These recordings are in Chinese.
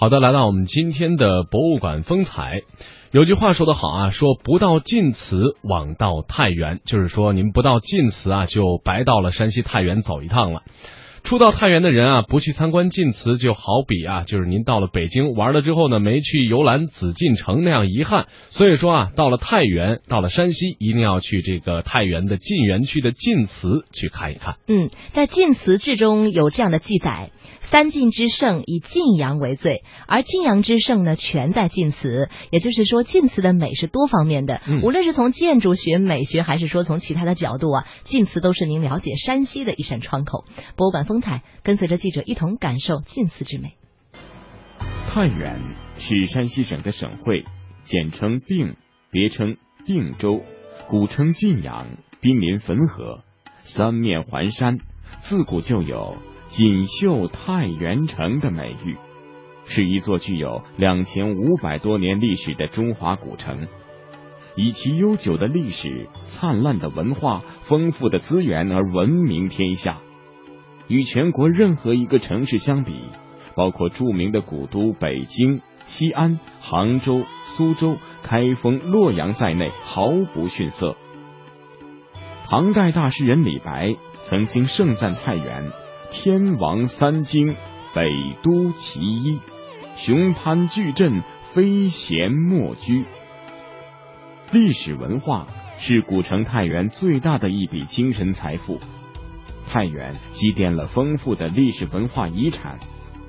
好的，来到我们今天的博物馆风采。有句话说得好啊，说不到晋祠枉到太原，就是说您不到晋祠啊，就白到了山西太原走一趟了。初到太原的人啊，不去参观晋祠，就好比啊，就是您到了北京玩了之后呢，没去游览紫禁城那样遗憾。所以说啊，到了太原，到了山西，一定要去这个太原的晋源区的晋祠去看一看。嗯，在晋祠志中有这样的记载。三晋之盛以晋阳为最，而晋阳之盛呢，全在晋祠。也就是说，晋祠的美是多方面的，无论是从建筑学、美学，还是说从其他的角度啊，晋祠都是您了解山西的一扇窗口。博物馆风采，跟随着记者一同感受晋祠之美。太原是山西省的省会，简称并，别称并州，古称晋阳，濒临汾河，三面环山，自古就有。锦绣太原城的美誉，是一座具有两千五百多年历史的中华古城，以其悠久的历史、灿烂的文化、丰富的资源而闻名天下。与全国任何一个城市相比，包括著名的古都北京、西安、杭州、苏州、开封、洛阳在内，毫不逊色。唐代大诗人李白曾经盛赞太原。天王三京，北都其一，雄攀巨镇，非贤莫居。历史文化是古城太原最大的一笔精神财富。太原积淀了丰富的历史文化遗产，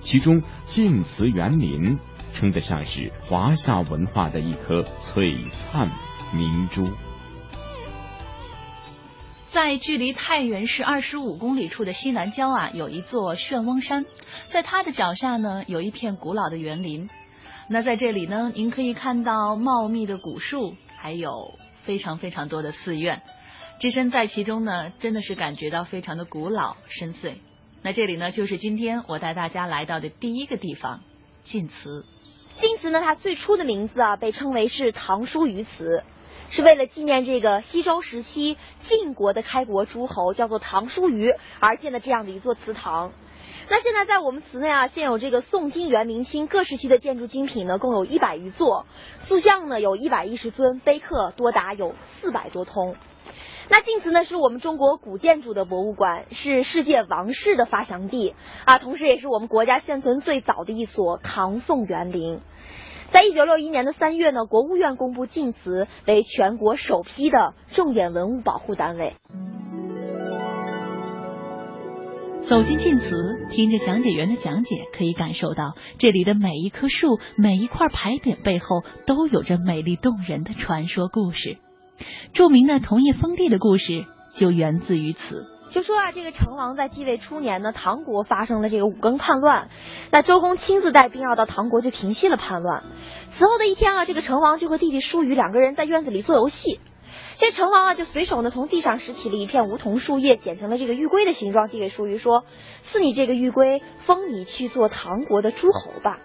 其中晋祠园林称得上是华夏文化的一颗璀璨明珠。在距离太原市二十五公里处的西南郊啊，有一座旋翁山，在它的脚下呢，有一片古老的园林。那在这里呢，您可以看到茂密的古树，还有非常非常多的寺院，置身在其中呢，真的是感觉到非常的古老深邃。那这里呢，就是今天我带大家来到的第一个地方——晋祠。晋祠呢，它最初的名字啊，被称为是唐叔虞祠。是为了纪念这个西周时期晋国的开国诸侯，叫做唐叔虞而建的这样的一座祠堂。那现在在我们祠内啊，现有这个宋、金、元、明清各时期的建筑精品呢，共有一百余座，塑像呢有一百一十尊，碑刻多达有四百多通。那晋祠呢，是我们中国古建筑的博物馆，是世界王室的发祥地啊，同时也是我们国家现存最早的一所唐宋园林。在一九六一年的三月呢，国务院公布晋祠为全国首批的重点文物保护单位。走进晋祠，听着讲解员的讲解，可以感受到这里的每一棵树、每一块牌匾背后都有着美丽动人的传说故事。著名的桐叶封地的故事就源自于此。就说啊，这个成王在继位初年呢，唐国发生了这个五更叛乱，那周公亲自带兵要到唐国，就平息了叛乱。此后的一天啊，这个成王就和弟弟叔虞两个人在院子里做游戏，这成王啊就随手呢从地上拾起了一片梧桐树叶，剪成了这个玉龟的形状，递给叔虞说：“赐你这个玉龟，封你去做唐国的诸侯吧。”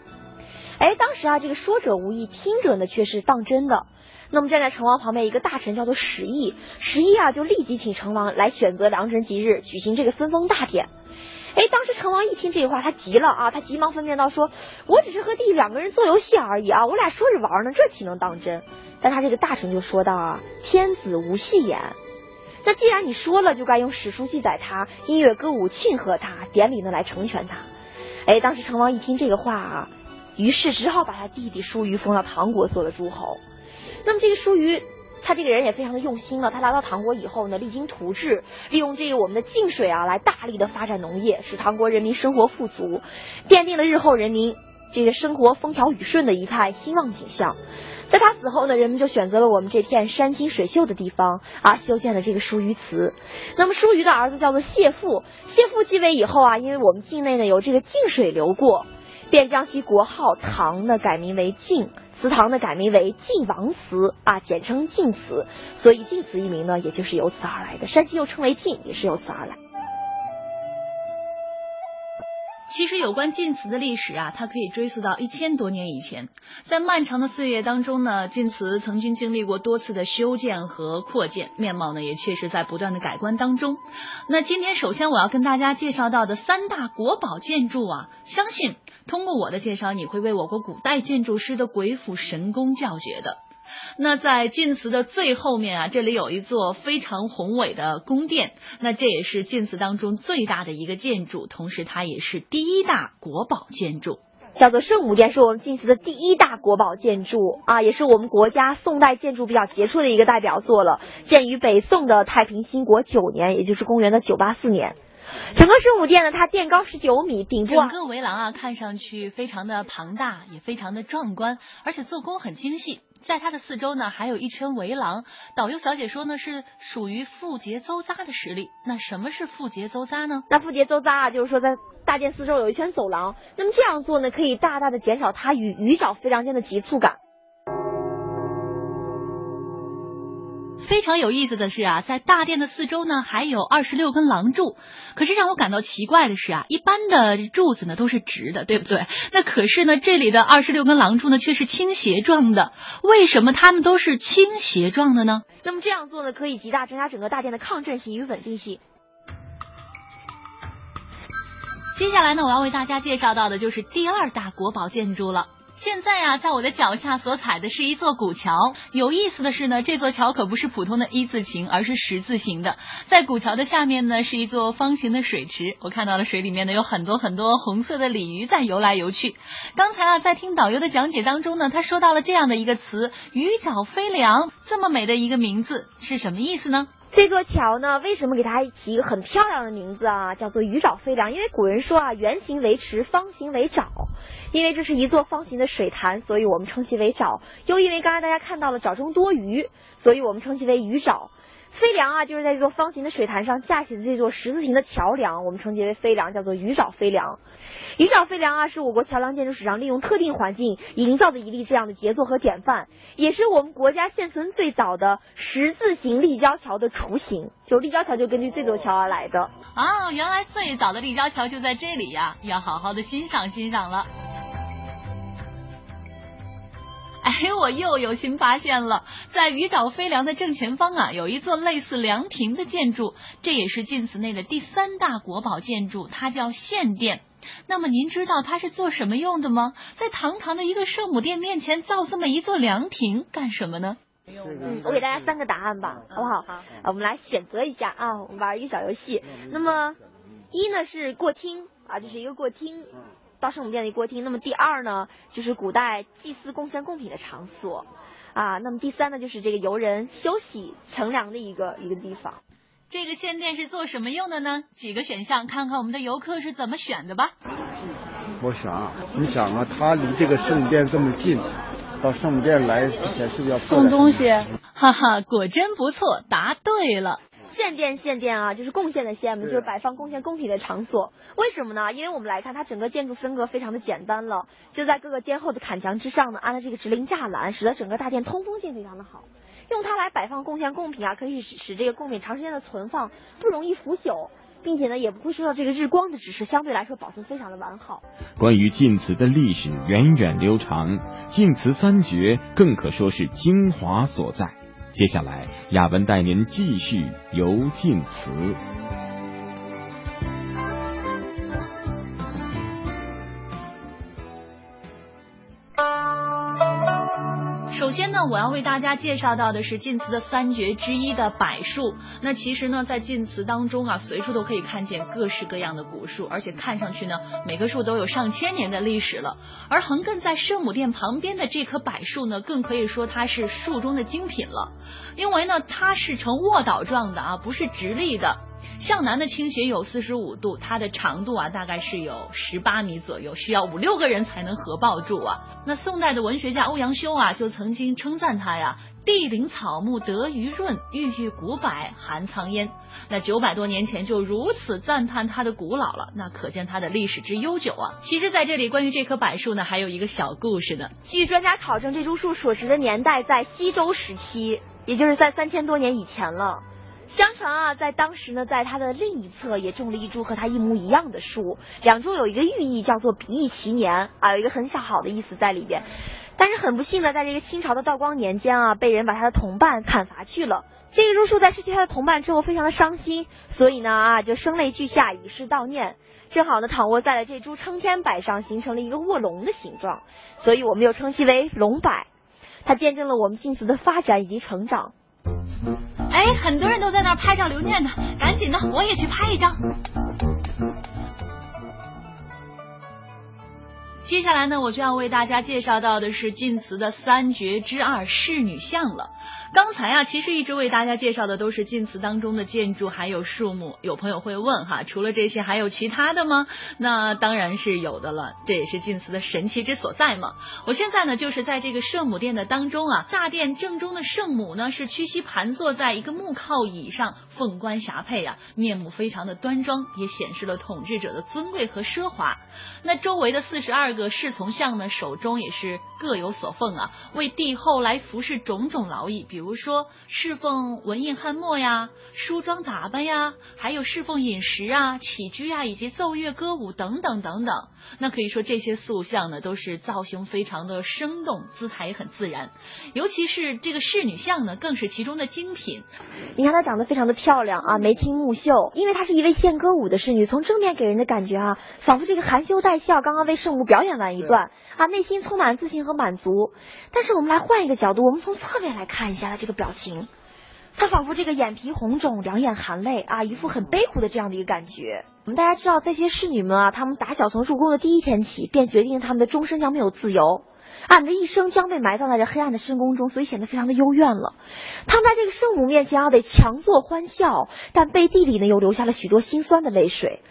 哎，当时啊，这个说者无意，听者呢却是当真的。那么站在成王旁边一个大臣叫做史毅，史毅啊就立即请成王来选择良辰吉日举行这个分封大典。哎，当时成王一听这话，他急了啊，他急忙分辨道说：“我只是和弟弟两个人做游戏而已啊，我俩说着玩呢，这岂能当真？”但他这个大臣就说道啊：“天子无戏言，那既然你说了，就该用史书记载他，音乐歌舞庆贺他，典礼呢来成全他。”哎，当时成王一听这个话啊，于是只好把他弟弟叔虞封到唐国做了诸侯。那么这个叔虞，他这个人也非常的用心了。他来到唐国以后呢，励精图治，利用这个我们的晋水啊，来大力的发展农业，使唐国人民生活富足，奠定了日后人民这个生活风调雨顺的一派兴旺景象。在他死后呢，人们就选择了我们这片山清水秀的地方啊，修建了这个叔虞祠。那么叔虞的儿子叫做谢父，谢父继位以后啊，因为我们境内呢有这个晋水流过，便将其国号唐呢改名为晋。祠堂呢改名为晋王祠啊，简称晋祠，所以晋祠一名呢，也就是由此而来的。山西又称为晋，也是由此而来。其实有关晋祠的历史啊，它可以追溯到一千多年以前。在漫长的岁月当中呢，晋祠曾经经历过多次的修建和扩建，面貌呢也确实在不断的改观当中。那今天首先我要跟大家介绍到的三大国宝建筑啊，相信通过我的介绍，你会为我国古代建筑师的鬼斧神工叫绝的。那在晋祠的最后面啊，这里有一座非常宏伟的宫殿，那这也是晋祠当中最大的一个建筑，同时它也是第一大国宝建筑，叫做圣母殿，是我们晋祠的第一大国宝建筑啊，也是我们国家宋代建筑比较杰出的一个代表作了，建于北宋的太平兴国九年，也就是公元的九八四年。整个圣母殿呢，它殿高十九米，顶部整个围廊啊，看上去非常的庞大，也非常的壮观，而且做工很精细。在它的四周呢，还有一圈围廊。导游小姐说呢，是属于复节周匝的实力。那什么是复节周匝呢？那复节周匝啊，就是说在大殿四周有一圈走廊。那么这样做呢，可以大大的减少它与鱼沼飞梁间的急促感。非常有意思的是啊，在大殿的四周呢，还有二十六根廊柱。可是让我感到奇怪的是啊，一般的柱子呢都是直的，对不对？那可是呢，这里的二十六根廊柱呢却是倾斜状的。为什么它们都是倾斜状的呢？那么这样做呢，可以极大增加整个大殿的抗震性与稳定性。接下来呢，我要为大家介绍到的就是第二大国宝建筑了。现在啊，在我的脚下所踩的是一座古桥。有意思的是呢，这座桥可不是普通的一字形，而是十字形的。在古桥的下面呢，是一座方形的水池。我看到了水里面呢，有很多很多红色的鲤鱼在游来游去。刚才啊，在听导游的讲解当中呢，他说到了这样的一个词“鱼沼飞梁”，这么美的一个名字是什么意思呢？这座桥呢，为什么给它起一个很漂亮的名字啊？叫做鱼沼飞梁。因为古人说啊，圆形为池，方形为沼。因为这是一座方形的水潭，所以我们称其为沼。又因为刚才大家看到了沼中多鱼，所以我们称其为鱼沼。飞梁啊，就是在这座方形的水潭上架起的这座十字形的桥梁，我们称其为飞梁，叫做鱼沼飞梁。鱼沼飞梁啊，是我国桥梁建筑史上利用特定环境营造的一例这样的杰作和典范，也是我们国家现存最早的十字形立交桥的雏形。就立交桥就根据这座桥而来的。啊，原来最早的立交桥就在这里呀，要好好的欣赏欣赏了。哎，我又有新发现了，在鱼沼飞梁的正前方啊，有一座类似凉亭的建筑，这也是晋祠内的第三大国宝建筑，它叫献殿。那么您知道它是做什么用的吗？在堂堂的一个圣母殿面前造这么一座凉亭干什么呢？嗯，我给大家三个答案吧，好不好？好，我们来选择一下啊，我们玩一个小游戏。那么一呢是过厅啊，这是一个过厅。到圣母殿的过厅，那么第二呢，就是古代祭祀贡献贡品的场所啊。那么第三呢，就是这个游人休息乘凉的一个一个地方。这个献殿是做什么用的呢？几个选项，看看我们的游客是怎么选的吧。我想，你想啊，他离这个圣母殿这么近，到圣母殿来之前是不是要送东西？哈哈，果真不错，答对了。献殿，献殿啊，就是贡献的献嘛，就是摆放贡献贡品的场所。为什么呢？因为我们来看，它整个建筑风格非常的简单了，就在各个殿后的坎墙之上呢，安了这个直棂栅栏，使得整个大殿通风性非常的好。用它来摆放贡献贡品啊，可以使使这个贡品长时间的存放，不容易腐朽，并且呢，也不会受到这个日光的指示，相对来说保存非常的完好。关于晋祠的历史源远流长，晋祠三绝更可说是精华所在。接下来，雅文带您继续游晋祠。首先呢，我要为大家介绍到的是晋祠的三绝之一的柏树。那其实呢，在晋祠当中啊，随处都可以看见各式各样的古树，而且看上去呢，每棵树都有上千年的历史了。而横亘在圣母殿旁边的这棵柏树呢，更可以说它是树中的精品了，因为呢，它是呈卧倒状的啊，不是直立的。向南的倾斜有四十五度，它的长度啊大概是有十八米左右，需要五六个人才能合抱住啊。那宋代的文学家欧阳修啊就曾经称赞它呀：“地灵草木得鱼润，郁郁古柏含苍烟。”那九百多年前就如此赞叹它的古老了，那可见它的历史之悠久啊。其实，在这里关于这棵柏树呢，还有一个小故事呢。据专家考证，这株树所植的年代在西周时期，也就是在三千多年以前了。相传啊，在当时呢，在他的另一侧也种了一株和他一模一样的树，两株有一个寓意叫做比翼齐年啊，有一个很小好的意思在里边。但是很不幸的，在这个清朝的道光年间啊，被人把他的同伴砍伐去了。这个榕树在失去他的同伴之后，非常的伤心，所以呢啊，就声泪俱下，以示悼念。正好呢，躺卧在了这株撑天柏上，形成了一个卧龙的形状，所以我们又称其为龙柏。它见证了我们晋祠的发展以及成长。哎，很多人都在那儿拍照留念呢，赶紧的，我也去拍一张。接下来呢，我就要为大家介绍到的是晋祠的三绝之二侍女像了。刚才啊，其实一直为大家介绍的都是晋祠当中的建筑还有树木。有朋友会问哈，除了这些还有其他的吗？那当然是有的了，这也是晋祠的神奇之所在嘛。我现在呢，就是在这个圣母殿的当中啊，大殿正中的圣母呢是屈膝盘坐在一个木靠椅上，凤冠霞帔啊，面目非常的端庄，也显示了统治者的尊贵和奢华。那周围的四十二这个侍从像呢，手中也是各有所奉啊，为帝后来服侍种种劳役，比如。说侍奉文印翰墨呀，梳妆打扮呀，还有侍奉饮食啊、起居啊，以及奏乐歌舞等等等等。那可以说这些塑像呢，都是造型非常的生动，姿态也很自然。尤其是这个侍女像呢，更是其中的精品。你看她长得非常的漂亮啊，眉清目秀，因为她是一位献歌舞的侍女，从正面给人的感觉啊，仿佛这个含羞带笑，刚刚为圣母表完一段啊，内心充满自信和满足。但是我们来换一个角度，我们从侧面来看一下他。这个表情，他仿佛这个眼皮红肿，两眼含泪啊，一副很悲苦的这样的一个感觉。我们大家知道，这些侍女们啊，她们打小从入宫的第一天起，便决定她们的终身将没有自由，啊，你的一生将被埋葬在这黑暗的深宫中，所以显得非常的幽怨了。他们在这个圣母面前啊，得强作欢笑，但背地里呢，又流下了许多心酸的泪水。